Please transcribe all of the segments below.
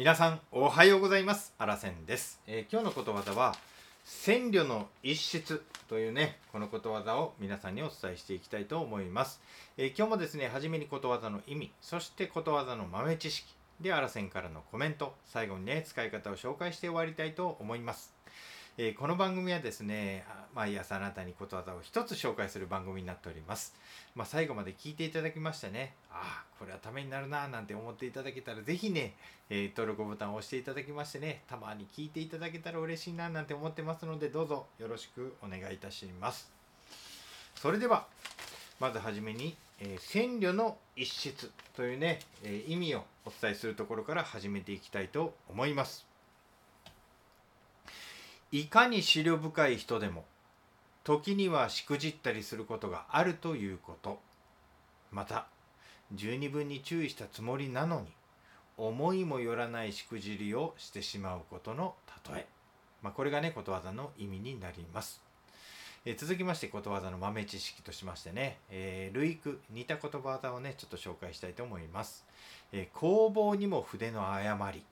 皆さんおはようございます。あらせんです、えー今日のことわざは千両の一室というねこのことわざを皆さんにお伝えしていきたいと思います、えー今日もですね初めにことわざの意味そしてことわざの豆知識であらせんからのコメント最後にね使い方を紹介して終わりたいと思います。えーこの番組はですね毎朝あなたにことわざを一つ紹介する番組になっております、まあ、最後まで聞いていただきましてねああこれはためになるななんて思っていただけたらぜひね、えー登録ボタンを押していただきましてねたまに聞いていただけたら嬉しいななんて思ってますのでどうぞよろしくお願いいたします。それではまずはじめに、えー千慮の一室というね、えー意味をお伝えするところから始めていきたいと思います。いかに思慮深い人でも時にはしくじったりすることがあるということ。また十二分に注意したつもりなのに思いもよらないしくじりをしてしまうことの例え、まあ、これがねことわざの意味になります、え続きましてことわざの豆知識としましてね、えー類句似たことわざをねちょっと紹介したいと思います、えー工房にも筆の誤り。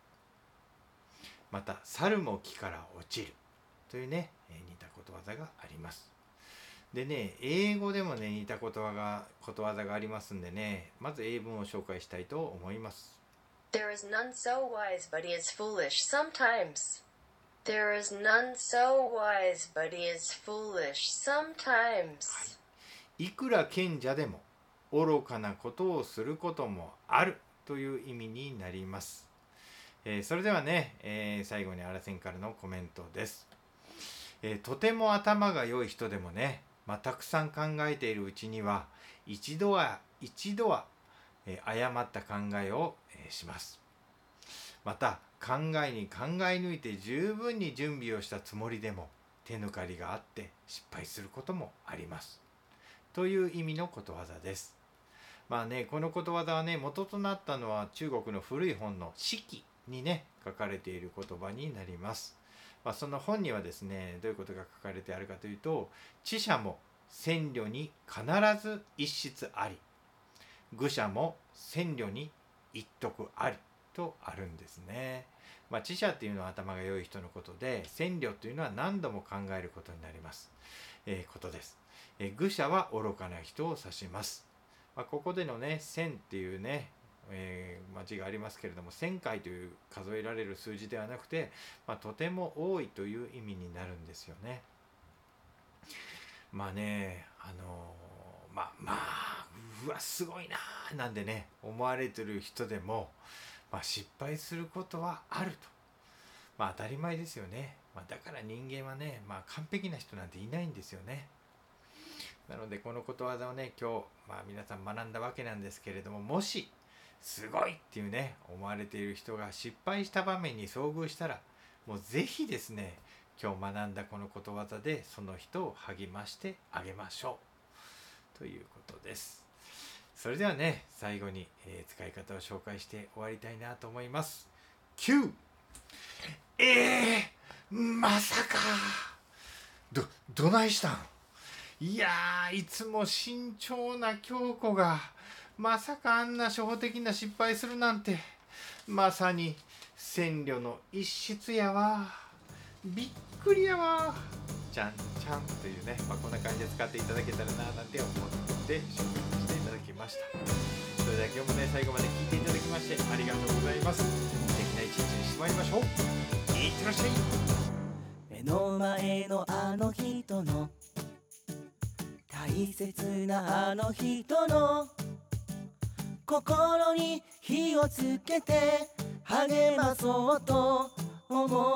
また猿も木から落ちる。というね、えー似たことわざがあります。でね英語でもね似たことわがことわざがありますんでねまず英文を紹介したいと思います。There is none so wise, but he is foolish sometimes. There is none so wise, but he is foolish sometimes. い。くら賢者でも愚かなことをすることもあるという意味になります、えーそれではね、えー最後にあらせんからのコメントです、えーとても頭が良い人でもね、まあ、たくさん考えているうちには一度は一度は、えー誤った考えを、えーしますまた考えに考え抜いて十分に準備をしたつもりでも手抜かりがあって失敗することもありますという意味のことわざです。まあね、このことわざはね、元となったのは中国の古い本の四季にね、書かれている言葉になります。まあ、その本にはですね、どういうことが書かれてあるかというと、知者も千慮に必ず一室あり、愚者も千慮に一徳ありとあるんですね。まあ、知者っていうのは頭が良い人のことで、千慮というのは何度も考えることになります。えーことです。えー愚者は愚かな人を指します。まあ、ここでのね、千っていうね、えーまあ、字がありますけれども、千回という数えられる数字ではなくて、まあ、とても多いという意味になるんですよね。まあね、あのーまあまあ、うわ、すごいなーなんでね、思われてる人でも、まあ、失敗することはあると。まあ当たり前ですよね。まあ、だから人間はね、まあ、完璧な人なんていないんですよね。なのでこのことわざをね今日、まあ、皆さん学んだわけなんですけれどももしすごいっていうね思われている人が失敗した場面に遭遇したらもうぜひですね今日学んだこのことわざでその人を励ましてあげましょうということです。それではね最後に、えー使い方を紹介して終わりたいなと思います。9ええまさかどどないしたん？いやいつも慎重な京子がまさかあんな初歩的な失敗するなんて。まさに千慮の一室やわ。びっくりやわ。ちゃんちゃんというね、まあ、こんな感じで使っていただけたらななんて思って紹介していただきました。それでは今日もね最後まで聞いていただきましてありがとうございます。素敵な一日にしてまいりましょう。いってらっしゃい。目の前のあの人の。大切なあの人の心に火をつけて励まそうと思う。